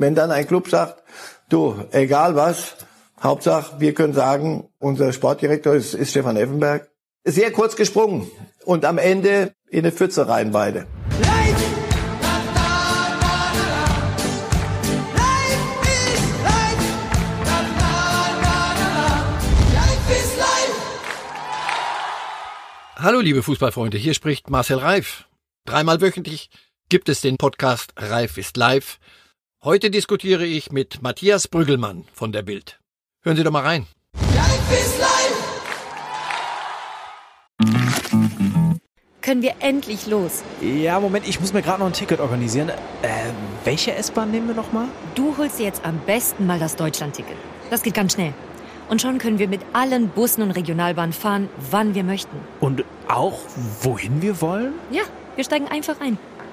Wenn dann ein Club sagt, du, egal was, Hauptsache, wir können sagen, unser Sportdirektor ist, ist Stefan Effenberg, sehr kurz gesprungen und am Ende in eine Pfütze reinweide. Hallo liebe Fußballfreunde, hier spricht Marcel Reif. Dreimal wöchentlich gibt es den Podcast Reif ist live. Heute diskutiere ich mit Matthias Brüggelmann von der Bild. Hören Sie doch mal rein. Reif ist live! Können wir endlich los? Ja, Moment, ich muss mir gerade noch ein Ticket organisieren. Äh, welche S-Bahn nehmen wir nochmal? Du holst dir jetzt am besten mal das Deutschland-Ticket. Das geht ganz schnell. Und schon können wir mit allen Bussen und Regionalbahnen fahren, wann wir möchten. Und auch wohin wir wollen? Ja, wir steigen einfach ein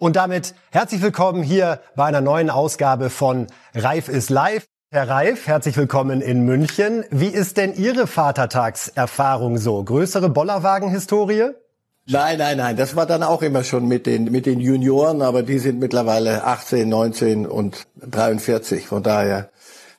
Und damit herzlich willkommen hier bei einer neuen Ausgabe von Reif ist live. Herr Reif, herzlich willkommen in München. Wie ist denn Ihre Vatertagserfahrung so? Größere Bollerwagen-Historie? Nein, nein, nein. Das war dann auch immer schon mit den, mit den Junioren, aber die sind mittlerweile 18, 19 und 43. Von daher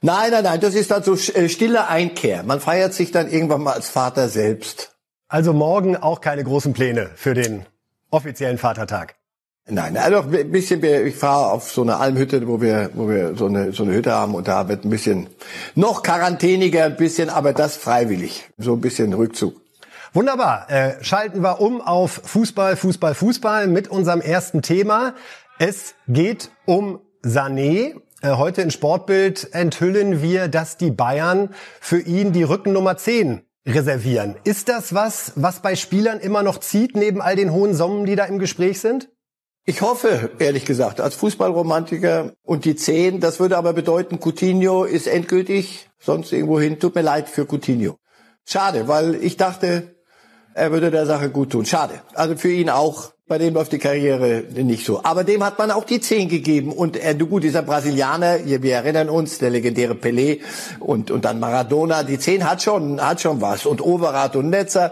Nein, nein, nein, das ist dann so äh, stille Einkehr. Man feiert sich dann irgendwann mal als Vater selbst. Also morgen auch keine großen Pläne für den offiziellen Vatertag. Nein, also ein bisschen, ich fahre auf so eine Almhütte, wo wir, wo wir so eine, so eine Hütte haben und da wird ein bisschen noch quarantäniger, ein bisschen, aber das freiwillig. So ein bisschen Rückzug. Wunderbar. Äh, schalten wir um auf Fußball, Fußball, Fußball mit unserem ersten Thema. Es geht um Sané. Äh, heute in Sportbild enthüllen wir, dass die Bayern für ihn die Rückennummer 10 reservieren. Ist das was, was bei Spielern immer noch zieht, neben all den hohen Summen, die da im Gespräch sind? Ich hoffe, ehrlich gesagt, als Fußballromantiker und die 10, das würde aber bedeuten, Coutinho ist endgültig, sonst irgendwo hin. Tut mir leid für Coutinho. Schade, weil ich dachte, er würde der Sache gut tun. Schade. Also für ihn auch bei dem läuft die Karriere nicht so. Aber dem hat man auch die Zehn gegeben. Und er, du gut, dieser Brasilianer, wir erinnern uns, der legendäre Pelé und, und dann Maradona, die Zehn hat schon, hat schon was. Und Overath und Netzer,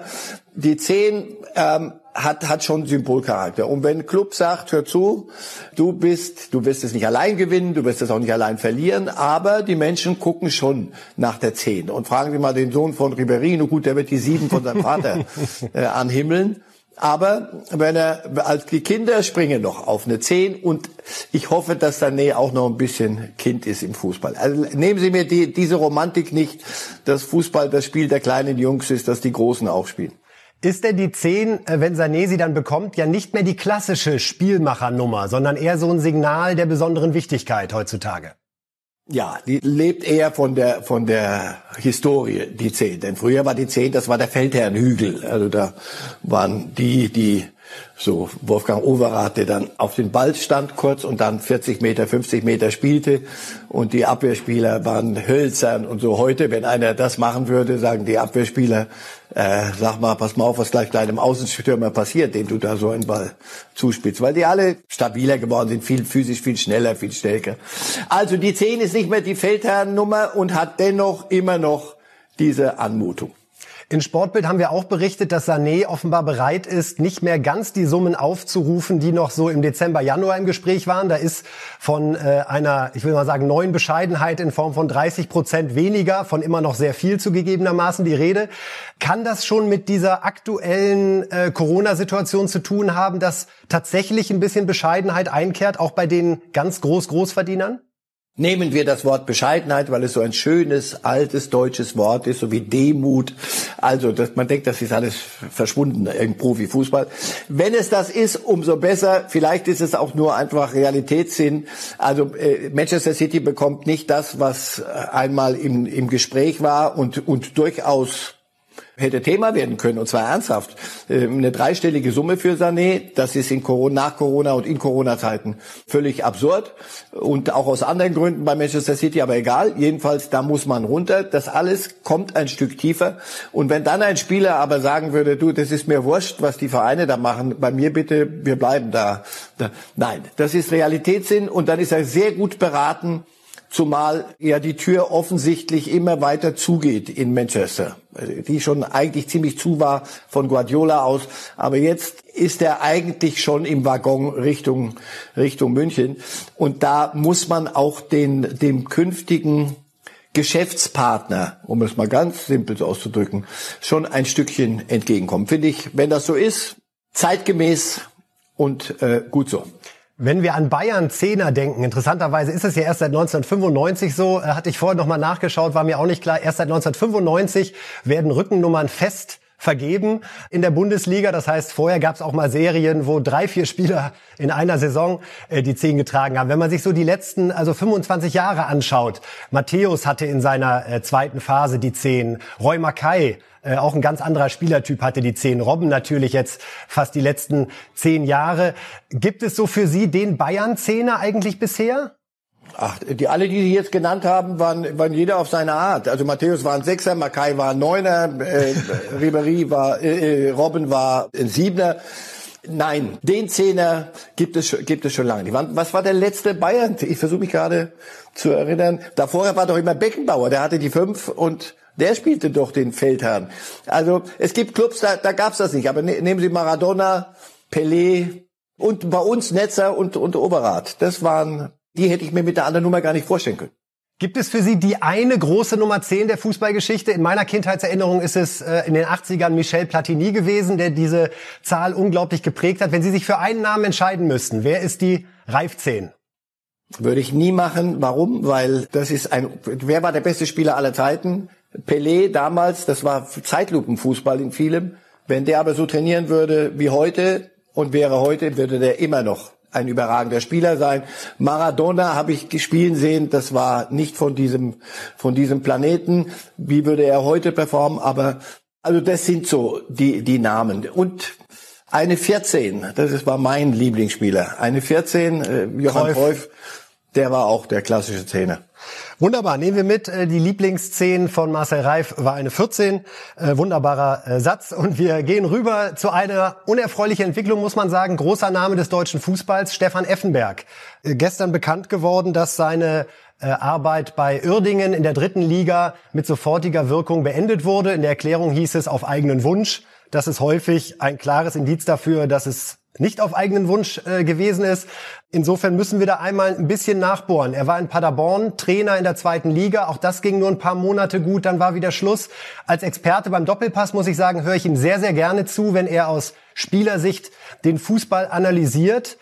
die Zehn, ähm, hat, hat schon Symbolcharakter. Und wenn ein Club sagt, hör zu, du bist, du wirst es nicht allein gewinnen, du wirst es auch nicht allein verlieren, aber die Menschen gucken schon nach der Zehn. Und fragen Sie mal den Sohn von Riberino, gut, der wird die Sieben von seinem Vater äh, anhimmeln. Aber wenn er, als die Kinder springen noch auf eine Zehn und ich hoffe, dass Sané auch noch ein bisschen Kind ist im Fußball. Also nehmen Sie mir die, diese Romantik nicht, dass Fußball das Spiel der kleinen Jungs ist, dass die Großen auch spielen. Ist denn die 10, äh, wenn Sané sie dann bekommt, ja nicht mehr die klassische Spielmachernummer, sondern eher so ein Signal der besonderen Wichtigkeit heutzutage? Ja, die lebt eher von der von der Historie, die zehn. Denn früher war die zehn, das war der Feldherrnhügel. Also da waren die, die so Wolfgang Overath, der dann auf den Ball stand kurz und dann 40 Meter, 50 Meter spielte und die Abwehrspieler waren hölzern und so. Heute, wenn einer das machen würde, sagen die Abwehrspieler, äh, sag mal, pass mal auf, was gleich deinem Außenstürmer passiert, den du da so einen Ball zuspielst, weil die alle stabiler geworden sind, viel physisch, viel schneller, viel stärker. Also die 10 ist nicht mehr die Feldherrnnummer und hat dennoch immer noch diese Anmutung. In Sportbild haben wir auch berichtet, dass Sané offenbar bereit ist, nicht mehr ganz die Summen aufzurufen, die noch so im Dezember, Januar im Gespräch waren. Da ist von äh, einer, ich will mal sagen, neuen Bescheidenheit in Form von 30 Prozent weniger, von immer noch sehr viel zugegebenermaßen die Rede. Kann das schon mit dieser aktuellen äh, Corona-Situation zu tun haben, dass tatsächlich ein bisschen Bescheidenheit einkehrt, auch bei den ganz Groß-Großverdienern? Nehmen wir das Wort Bescheidenheit, weil es so ein schönes, altes deutsches Wort ist, so wie Demut. Also, dass man denkt, das ist alles verschwunden im Profifußball. Wenn es das ist, umso besser. Vielleicht ist es auch nur einfach Realitätssinn. Also, äh, Manchester City bekommt nicht das, was äh, einmal im, im Gespräch war und, und durchaus hätte Thema werden können, und zwar ernsthaft. Ähm, eine dreistellige Summe für Sané, das ist in Corona, nach Corona und in Corona-Zeiten völlig absurd. Und auch aus anderen Gründen bei Manchester City, aber egal. Jedenfalls, da muss man runter. Das alles kommt ein Stück tiefer. Und wenn dann ein Spieler aber sagen würde, du, das ist mir wurscht, was die Vereine da machen, bei mir bitte, wir bleiben da. da. Nein, das ist Realitätssinn und dann ist er sehr gut beraten, zumal ja die Tür offensichtlich immer weiter zugeht in Manchester, die schon eigentlich ziemlich zu war von Guardiola aus, aber jetzt ist er eigentlich schon im Waggon Richtung Richtung München und da muss man auch den dem künftigen Geschäftspartner, um es mal ganz simpel auszudrücken, schon ein Stückchen entgegenkommen. Finde ich, wenn das so ist, zeitgemäß und äh, gut so. Wenn wir an Bayern Zehner denken, interessanterweise ist es ja erst seit 1995 so, äh, hatte ich vorher nochmal nachgeschaut, war mir auch nicht klar, erst seit 1995 werden Rückennummern fest vergeben in der Bundesliga. Das heißt, vorher gab es auch mal Serien, wo drei, vier Spieler in einer Saison äh, die Zehn getragen haben. Wenn man sich so die letzten, also 25 Jahre anschaut, Matthäus hatte in seiner äh, zweiten Phase die Zehn, Roy Mackay äh, auch ein ganz anderer Spielertyp hatte die zehn. Robben natürlich jetzt fast die letzten zehn Jahre. Gibt es so für Sie den Bayern-Zehner eigentlich bisher? Ach, die alle, die Sie jetzt genannt haben, waren, waren jeder auf seine Art. Also Matthäus war ein Sechser, Makai war ein Neuner, äh, Ribery war, äh, äh, Robben war ein Siebner. Nein, den Zehner gibt es, gibt es schon lange nicht. Was war der letzte Bayern? Ich versuche mich gerade zu erinnern. Davor war doch immer Beckenbauer, der hatte die fünf und der spielte doch den Feldherrn. Also es gibt Clubs, da, da gab's das nicht. Aber ne, nehmen Sie Maradona, Pelé und bei uns Netzer und, und Oberrat. Das waren, die hätte ich mir mit der anderen Nummer gar nicht vorstellen können. Gibt es für Sie die eine große Nummer 10 der Fußballgeschichte? In meiner Kindheitserinnerung ist es äh, in den 80ern Michel Platini gewesen, der diese Zahl unglaublich geprägt hat. Wenn Sie sich für einen Namen entscheiden müssten, wer ist die Reif 10? Würde ich nie machen. Warum? Weil das ist ein, wer war der beste Spieler aller Zeiten? Pelé damals, das war Zeitlupenfußball in vielem. Wenn der aber so trainieren würde wie heute und wäre heute, würde der immer noch ein überragender Spieler sein. Maradona habe ich spielen sehen, das war nicht von diesem, von diesem Planeten. Wie würde er heute performen? Aber, also das sind so die, die Namen. Und eine 14, das war mein Lieblingsspieler. Eine 14, äh, Johann Cruyff. Cruyff, der war auch der klassische Zehner. Wunderbar, nehmen wir mit. Äh, die Lieblingsszene von Marcel Reif war eine 14. Äh, wunderbarer äh, Satz. Und wir gehen rüber zu einer unerfreulichen Entwicklung, muss man sagen. Großer Name des deutschen Fußballs, Stefan Effenberg. Gestern bekannt geworden, dass seine Arbeit bei Uerdingen in der dritten Liga mit sofortiger Wirkung beendet wurde. In der Erklärung hieß es auf eigenen Wunsch. Das ist häufig ein klares Indiz dafür, dass es nicht auf eigenen Wunsch äh, gewesen ist. Insofern müssen wir da einmal ein bisschen nachbohren. Er war in Paderborn Trainer in der zweiten Liga. Auch das ging nur ein paar Monate gut, dann war wieder Schluss. Als Experte beim Doppelpass muss ich sagen, höre ich ihm sehr, sehr gerne zu, wenn er aus Spielersicht den Fußball analysiert.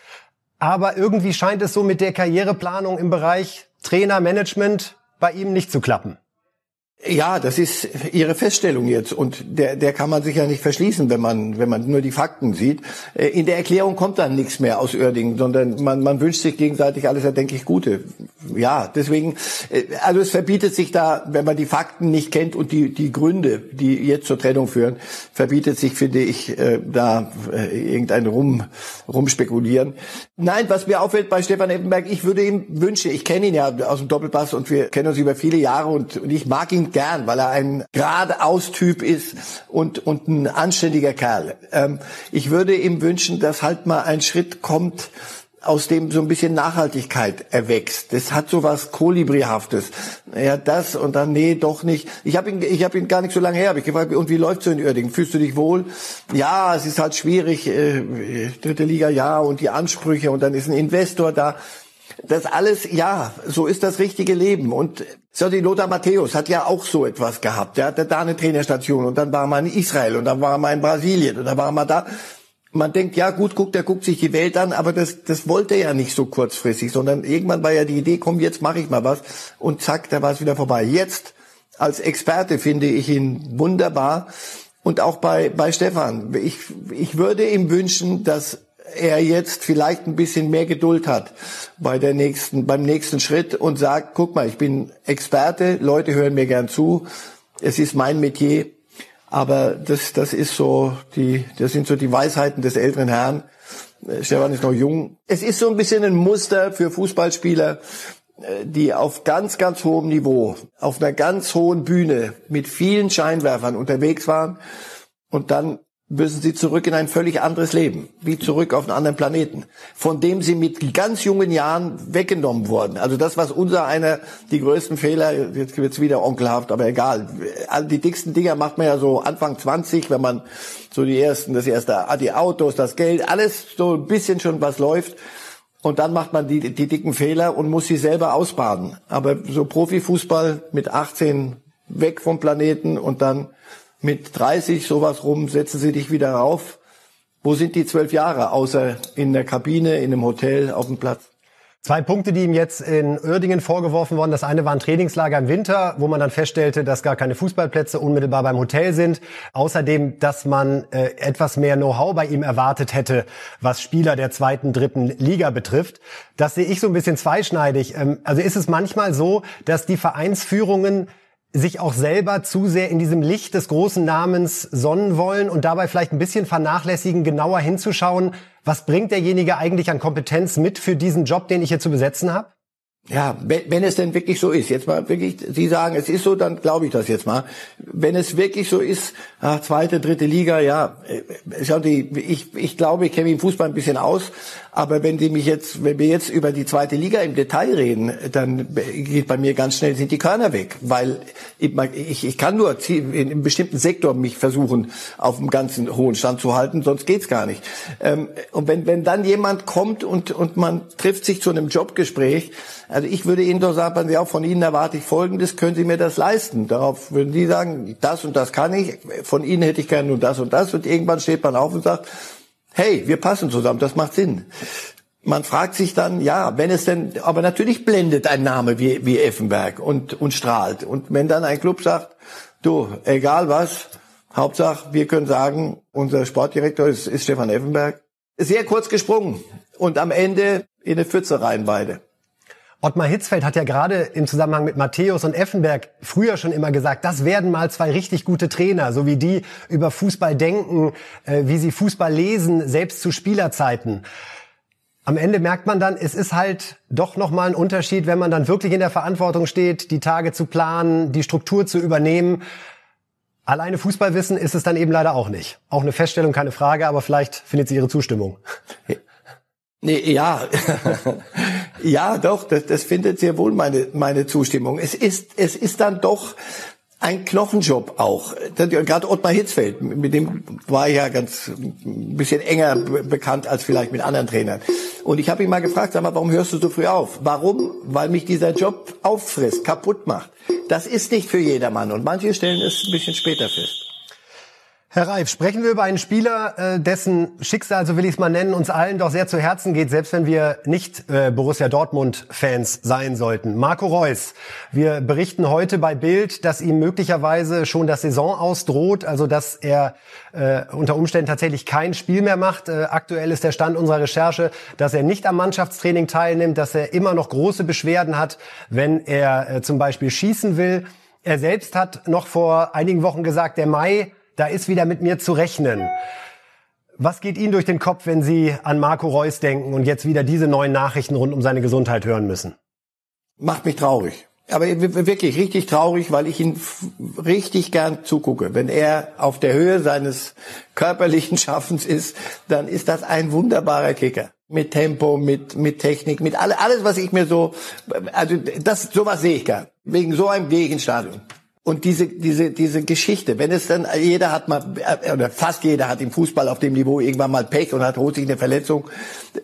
Aber irgendwie scheint es so mit der Karriereplanung im Bereich Trainer, Management bei ihm nicht zu klappen. Ja, das ist Ihre Feststellung jetzt und der, der kann man sich ja nicht verschließen, wenn man, wenn man nur die Fakten sieht. Äh, in der Erklärung kommt dann nichts mehr aus Oerdingen, sondern man, man wünscht sich gegenseitig alles, ja, denke ich, Gute. Ja, deswegen, äh, also es verbietet sich da, wenn man die Fakten nicht kennt und die, die Gründe, die jetzt zur Trennung führen, verbietet sich, finde ich, äh, da irgendein Rum, rumspekulieren. Nein, was mir auffällt bei Stefan Effenberg, ich würde ihm wünschen, ich kenne ihn ja aus dem Doppelpass und wir kennen uns über viele Jahre und, und ich mag ihn gern, weil er ein geradeaus Typ ist und, und ein anständiger Kerl. Ähm, ich würde ihm wünschen, dass halt mal ein Schritt kommt, aus dem so ein bisschen Nachhaltigkeit erwächst. Das hat so was Kolibrihaftes. Ja, das und dann, nee, doch nicht. Ich habe ihn, ich habe ihn gar nicht so lange her, habe ich gefragt, und wie läuft's so in Uerdingen? Fühlst du dich wohl? Ja, es ist halt schwierig, äh, dritte Liga, ja, und die Ansprüche und dann ist ein Investor da. Das alles, ja, so ist das richtige Leben. Und so die Lothar Matthäus hat ja auch so etwas gehabt. Der hatte da eine Trainerstation und dann war er mal in Israel und dann war er mal in Brasilien und dann war er mal da. Man denkt, ja gut, guckt, der guckt sich die Welt an, aber das, das wollte er ja nicht so kurzfristig, sondern irgendwann war ja die Idee, komm, jetzt mache ich mal was und zack, da war es wieder vorbei. Jetzt als Experte finde ich ihn wunderbar und auch bei, bei Stefan. Ich, ich würde ihm wünschen, dass er jetzt vielleicht ein bisschen mehr Geduld hat bei der nächsten, beim nächsten Schritt und sagt, guck mal, ich bin Experte, Leute hören mir gern zu, es ist mein Metier Aber das, das ist so die, das sind so die Weisheiten des älteren Herrn. Äh, Stefan ist noch jung. Es ist so ein bisschen ein Muster für Fußballspieler, äh, die auf ganz, ganz hohem Niveau, auf einer ganz hohen Bühne mit vielen Scheinwerfern unterwegs waren und dann müssen sie zurück in ein völlig anderes Leben, wie zurück auf einen anderen Planeten, von dem sie mit ganz jungen Jahren weggenommen wurden. Also das, was unser einer die größten Fehler, jetzt wird's wieder onkelhaft, aber egal. Die dicksten Dinger macht man ja so Anfang 20, wenn man so die ersten, das erste, die Autos, das Geld, alles so ein bisschen schon was läuft. Und dann macht man die, die dicken Fehler und muss sie selber ausbaden. Aber so Profifußball mit 18 weg vom Planeten und dann mit 30 sowas rum, setzen sie dich wieder rauf. Wo sind die zwölf Jahre, außer in der Kabine, in einem Hotel, auf dem Platz? Zwei Punkte, die ihm jetzt in Uerdingen vorgeworfen wurden. Das eine war ein Trainingslager im Winter, wo man dann feststellte, dass gar keine Fußballplätze unmittelbar beim Hotel sind. Außerdem, dass man äh, etwas mehr Know-how bei ihm erwartet hätte, was Spieler der zweiten, dritten Liga betrifft. Das sehe ich so ein bisschen zweischneidig. Ähm, also ist es manchmal so, dass die Vereinsführungen sich auch selber zu sehr in diesem Licht des großen Namens sonnen wollen und dabei vielleicht ein bisschen vernachlässigen, genauer hinzuschauen, was bringt derjenige eigentlich an Kompetenz mit für diesen Job, den ich hier zu besetzen habe? Ja, wenn, wenn es denn wirklich so ist, jetzt mal wirklich, Sie sagen, es ist so, dann glaube ich das jetzt mal. Wenn es wirklich so ist, ach, zweite, dritte Liga, ja, äh, ich, ich glaube, ich kenne mich im Fußball ein bisschen aus, aber wenn Sie mich jetzt, wenn wir jetzt über die zweite Liga im Detail reden, dann geht bei mir ganz schnell sind die Körner weg, weil ich, ich kann nur in einem bestimmten Sektor mich versuchen, auf einem ganzen hohen Stand zu halten, sonst geht's gar nicht. Ähm, und wenn, wenn dann jemand kommt und, und man trifft sich zu einem Jobgespräch, also ich würde Ihnen doch sagen, ja, von Ihnen erwarte ich Folgendes, können Sie mir das leisten? Darauf würden Sie sagen, das und das kann ich, von Ihnen hätte ich gerne nur das und das. Und irgendwann steht man auf und sagt, hey, wir passen zusammen, das macht Sinn. Man fragt sich dann, ja, wenn es denn, aber natürlich blendet ein Name wie, wie Effenberg und, und strahlt. Und wenn dann ein Club sagt, du, egal was, Hauptsache, wir können sagen, unser Sportdirektor ist, ist Stefan Effenberg. Sehr kurz gesprungen und am Ende in eine Pfütze rein beide. Ottmar Hitzfeld hat ja gerade im Zusammenhang mit Matthäus und Effenberg früher schon immer gesagt, das werden mal zwei richtig gute Trainer, so wie die über Fußball denken, äh, wie sie Fußball lesen, selbst zu Spielerzeiten. Am Ende merkt man dann, es ist halt doch nochmal ein Unterschied, wenn man dann wirklich in der Verantwortung steht, die Tage zu planen, die Struktur zu übernehmen. Alleine Fußballwissen ist es dann eben leider auch nicht. Auch eine Feststellung, keine Frage, aber vielleicht findet sie ihre Zustimmung. Nee, ja, ja, doch, das, das findet sehr wohl meine, meine Zustimmung. Es ist, es ist dann doch ein Knochenjob auch. Gerade Ottmar Hitzfeld, mit dem war ich ja ganz ein bisschen enger bekannt als vielleicht mit anderen Trainern. Und ich habe ihn mal gefragt, sag mal, warum hörst du so früh auf? Warum? Weil mich dieser Job auffrisst, kaputt macht. Das ist nicht für jedermann und manche stellen es ein bisschen später fest. Herr Reif, sprechen wir über einen Spieler, äh, dessen Schicksal, so will ich es mal nennen, uns allen doch sehr zu Herzen geht, selbst wenn wir nicht äh, Borussia Dortmund-Fans sein sollten. Marco Reus. Wir berichten heute bei Bild, dass ihm möglicherweise schon das Saison ausdroht, also dass er äh, unter Umständen tatsächlich kein Spiel mehr macht. Äh, aktuell ist der Stand unserer Recherche, dass er nicht am Mannschaftstraining teilnimmt, dass er immer noch große Beschwerden hat, wenn er äh, zum Beispiel schießen will. Er selbst hat noch vor einigen Wochen gesagt, der Mai da ist wieder mit mir zu rechnen. Was geht Ihnen durch den Kopf, wenn Sie an Marco Reus denken und jetzt wieder diese neuen Nachrichten rund um seine Gesundheit hören müssen? Macht mich traurig. Aber wirklich richtig traurig, weil ich ihn richtig gern zugucke. Wenn er auf der Höhe seines körperlichen Schaffens ist, dann ist das ein wunderbarer Kicker. Mit Tempo, mit, mit Technik, mit alle, alles, was ich mir so, also das, sowas sehe ich gern. Wegen so einem gehe ich ins Stadion. Und diese, diese, diese Geschichte, wenn es dann, jeder hat mal, äh, oder fast jeder hat im Fußball auf dem Niveau irgendwann mal Pech und hat, holt sich eine Verletzung,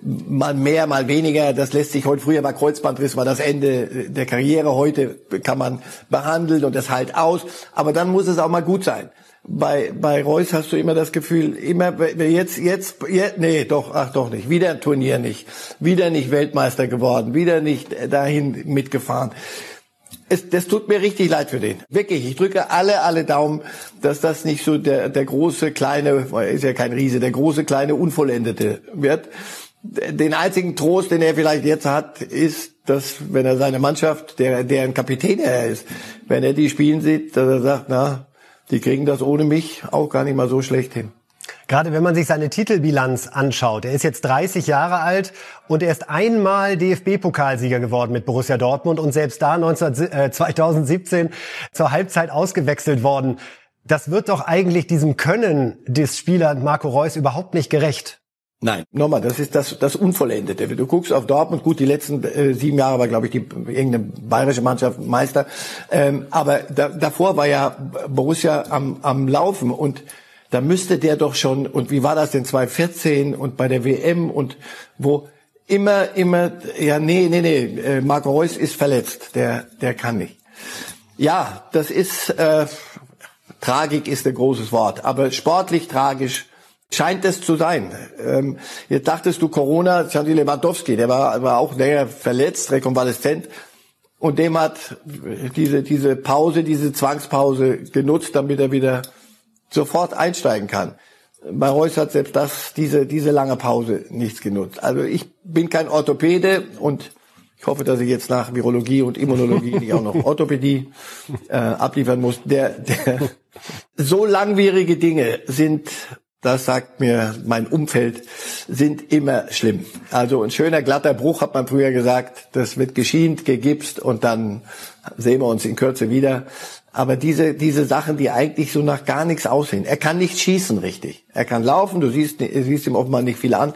mal mehr, mal weniger, das lässt sich heute, früher war Kreuzbandriss, war das Ende der Karriere, heute kann man behandeln und das halt aus, aber dann muss es auch mal gut sein. Bei, bei Reus hast du immer das Gefühl, immer, jetzt, jetzt, jetzt, nee, doch, ach doch nicht, wieder ein Turnier nicht, wieder nicht Weltmeister geworden, wieder nicht dahin mitgefahren es, das tut mir richtig leid für den. Wirklich, ich drücke alle, alle Daumen, dass das nicht so der, der große, kleine, ist ja kein Riese, der große, kleine, unvollendete wird. Den einzigen Trost, den er vielleicht jetzt hat, ist, dass wenn er seine Mannschaft, der, deren Kapitän er ist, wenn er die spielen sieht, dass er sagt, na, die kriegen das ohne mich auch gar nicht mal so schlecht hin. Gerade wenn man sich seine Titelbilanz anschaut, er ist jetzt 30 Jahre alt und er ist einmal DFB-Pokalsieger geworden mit Borussia Dortmund und selbst da 19, äh, 2017 zur Halbzeit ausgewechselt worden. Das wird doch eigentlich diesem Können des Spielers Marco Reus überhaupt nicht gerecht. Nein, nochmal, das ist das, das Unvollendete. Du guckst auf Dortmund, gut, die letzten äh, sieben Jahre war, glaube ich, die irgendeine bayerische Mannschaft Meister. Ähm, aber da, davor war ja Borussia am, am Laufen und da müsste der doch schon, und wie war das denn 2014 und bei der WM und wo immer, immer, ja, nee, nee, nee, äh, Marco Reus ist verletzt, der, der kann nicht. Ja, das ist, äh, Tragik ist ein großes Wort, aber sportlich tragisch scheint es zu sein. Ähm, jetzt dachtest du Corona, Sandy Lewandowski, der war, war auch länger verletzt, rekonvaleszent. Und dem hat diese, diese Pause, diese Zwangspause genutzt, damit er wieder sofort einsteigen kann. Bei Reus hat selbst das, diese, diese lange Pause nichts genutzt. Also ich bin kein Orthopäde und ich hoffe, dass ich jetzt nach Virologie und Immunologie nicht auch noch Orthopädie äh, abliefern muss. Der, der, so langwierige Dinge sind das sagt mir mein Umfeld, sind immer schlimm. Also ein schöner glatter Bruch, hat man früher gesagt, das wird geschient, gegipst und dann sehen wir uns in Kürze wieder. Aber diese, diese Sachen, die eigentlich so nach gar nichts aussehen. Er kann nicht schießen richtig. Er kann laufen, du siehst, siehst ihm offenbar nicht viel an,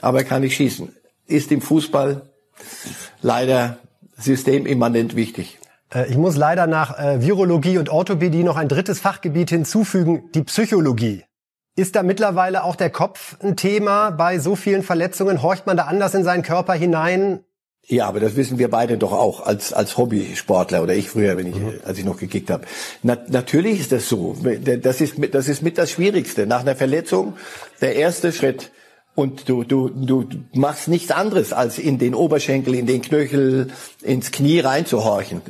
aber er kann nicht schießen. Ist im Fußball leider systemimmanent wichtig. Äh, ich muss leider nach äh, Virologie und Orthopädie noch ein drittes Fachgebiet hinzufügen, die Psychologie. Ist da mittlerweile auch der Kopf ein Thema bei so vielen Verletzungen? Horcht man da anders in seinen Körper hinein? Ja, aber das wissen wir beide doch auch als als Hobbysportler oder ich früher, wenn ich mhm. als ich noch gekickt habe. Na, natürlich ist das so. Das ist das ist mit das Schwierigste nach einer Verletzung. Der erste Schritt und du du du machst nichts anderes als in den Oberschenkel, in den Knöchel, ins Knie reinzuhorchen.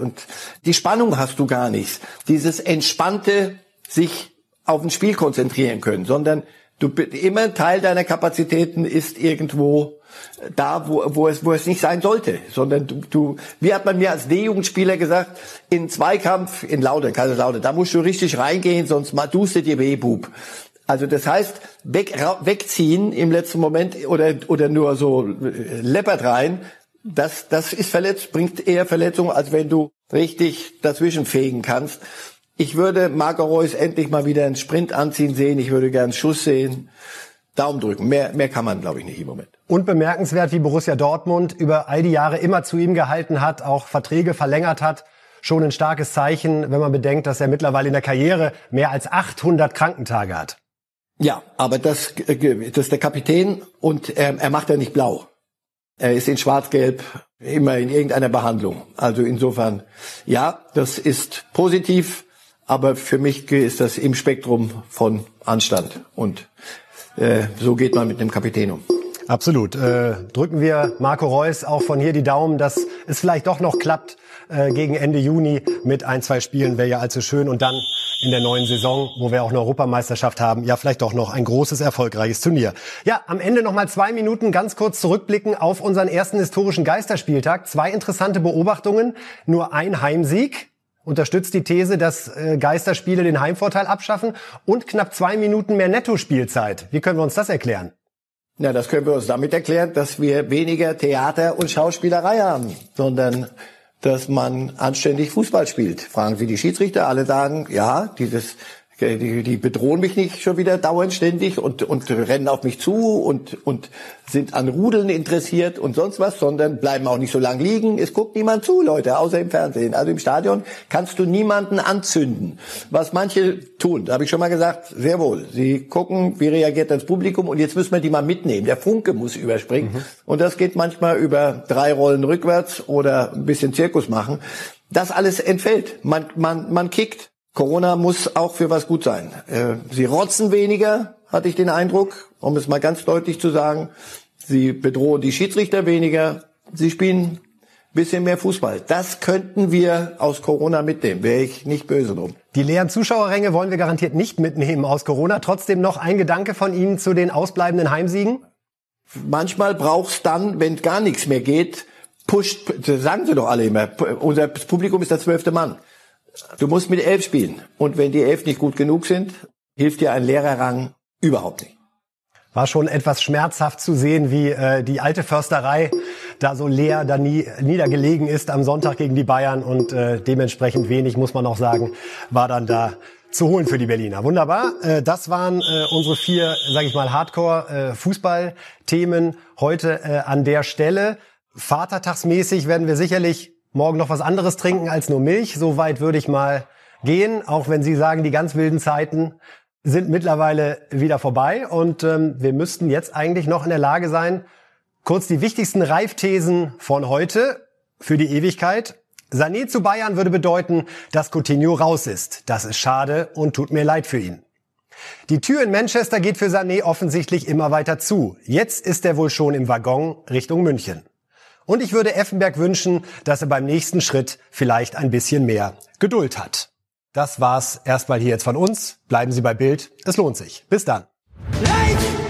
Und die Spannung hast du gar nicht. Dieses entspannte sich auf ein Spiel konzentrieren können, sondern du immer ein Teil deiner Kapazitäten ist irgendwo da, wo, wo, es, wo es nicht sein sollte, sondern du, du wie hat man mir als D-Jugendspieler gesagt, in Zweikampf in Laude, Kaiserslautern, da musst du richtig reingehen, sonst tust du dir weh, Bub. Also das heißt, weg, wegziehen im letzten Moment oder, oder nur so äh, leppert rein, das, das ist verletzt, bringt eher Verletzung, als wenn du richtig dazwischen fegen kannst. Ich würde Marco Reus endlich mal wieder einen Sprint anziehen sehen. Ich würde gern Schuss sehen. Daumen drücken. Mehr, mehr kann man, glaube ich, nicht im Moment. Und bemerkenswert, wie Borussia Dortmund über all die Jahre immer zu ihm gehalten hat, auch Verträge verlängert hat. Schon ein starkes Zeichen, wenn man bedenkt, dass er mittlerweile in der Karriere mehr als 800 Krankentage hat. Ja, aber das, äh, das ist der Kapitän und er, er macht ja nicht blau. Er ist in Schwarz-Gelb immer in irgendeiner Behandlung. Also insofern, ja, das ist positiv. Aber für mich ist das im Spektrum von Anstand. Und äh, so geht man mit einem Kapitän um. Absolut. Äh, drücken wir Marco Reus auch von hier die Daumen, dass es vielleicht doch noch klappt äh, gegen Ende Juni mit ein, zwei Spielen, wäre ja allzu schön. Und dann in der neuen Saison, wo wir auch eine Europameisterschaft haben, ja vielleicht doch noch ein großes, erfolgreiches Turnier. Ja, am Ende noch mal zwei Minuten ganz kurz zurückblicken auf unseren ersten historischen Geisterspieltag. Zwei interessante Beobachtungen. Nur ein Heimsieg unterstützt die These, dass äh, Geisterspiele den Heimvorteil abschaffen und knapp zwei Minuten mehr Nettospielzeit. Wie können wir uns das erklären? Ja, das können wir uns damit erklären, dass wir weniger Theater und Schauspielerei haben, sondern dass man anständig Fußball spielt. Fragen Sie die Schiedsrichter, alle sagen, ja, dieses die, die bedrohen mich nicht schon wieder dauernd ständig und, und rennen auf mich zu und, und sind an Rudeln interessiert und sonst was, sondern bleiben auch nicht so lang liegen. Es guckt niemand zu, Leute, außer im Fernsehen. Also im Stadion kannst du niemanden anzünden. Was manche tun, da habe ich schon mal gesagt, sehr wohl. Sie gucken, wie reagiert das Publikum und jetzt müssen wir die mal mitnehmen. Der Funke muss überspringen. Mhm. Und das geht manchmal über drei Rollen rückwärts oder ein bisschen Zirkus machen. Das alles entfällt. Man, man, man kickt. Corona muss auch für was gut sein. Äh, sie rotzen weniger, hatte ich den Eindruck, um es mal ganz deutlich zu sagen. Sie bedrohen die Schiedsrichter weniger. Sie spielen bisschen mehr Fußball. Das könnten wir aus Corona mitnehmen. Wäre ich nicht böse drum. Die leeren Zuschauerränge wollen wir garantiert nicht mitnehmen aus Corona. Trotzdem noch ein Gedanke von Ihnen zu den ausbleibenden Heimsiegen? Manchmal braucht's dann, wenn gar nichts mehr geht, pusht, sagen Sie doch alle immer, unser Publikum ist der zwölfte Mann Du musst mit elf spielen. Und wenn die elf nicht gut genug sind, hilft dir ein Lehrerrang überhaupt nicht. War schon etwas schmerzhaft zu sehen, wie äh, die alte Försterei da so leer da nie, niedergelegen ist am Sonntag gegen die Bayern und äh, dementsprechend wenig, muss man auch sagen, war dann da zu holen für die Berliner. Wunderbar. Äh, das waren äh, unsere vier, sage ich mal, Hardcore-Fußball-Themen äh, heute äh, an der Stelle. Vatertagsmäßig werden wir sicherlich morgen noch was anderes trinken als nur Milch. Soweit würde ich mal gehen, auch wenn Sie sagen, die ganz wilden Zeiten sind mittlerweile wieder vorbei und ähm, wir müssten jetzt eigentlich noch in der Lage sein, kurz die wichtigsten Reifthesen von heute für die Ewigkeit. Sané zu Bayern würde bedeuten, dass Coutinho raus ist. Das ist schade und tut mir leid für ihn. Die Tür in Manchester geht für Sané offensichtlich immer weiter zu. Jetzt ist er wohl schon im Waggon Richtung München. Und ich würde Effenberg wünschen, dass er beim nächsten Schritt vielleicht ein bisschen mehr Geduld hat. Das war's erstmal hier jetzt von uns. Bleiben Sie bei Bild. Es lohnt sich. Bis dann. Life!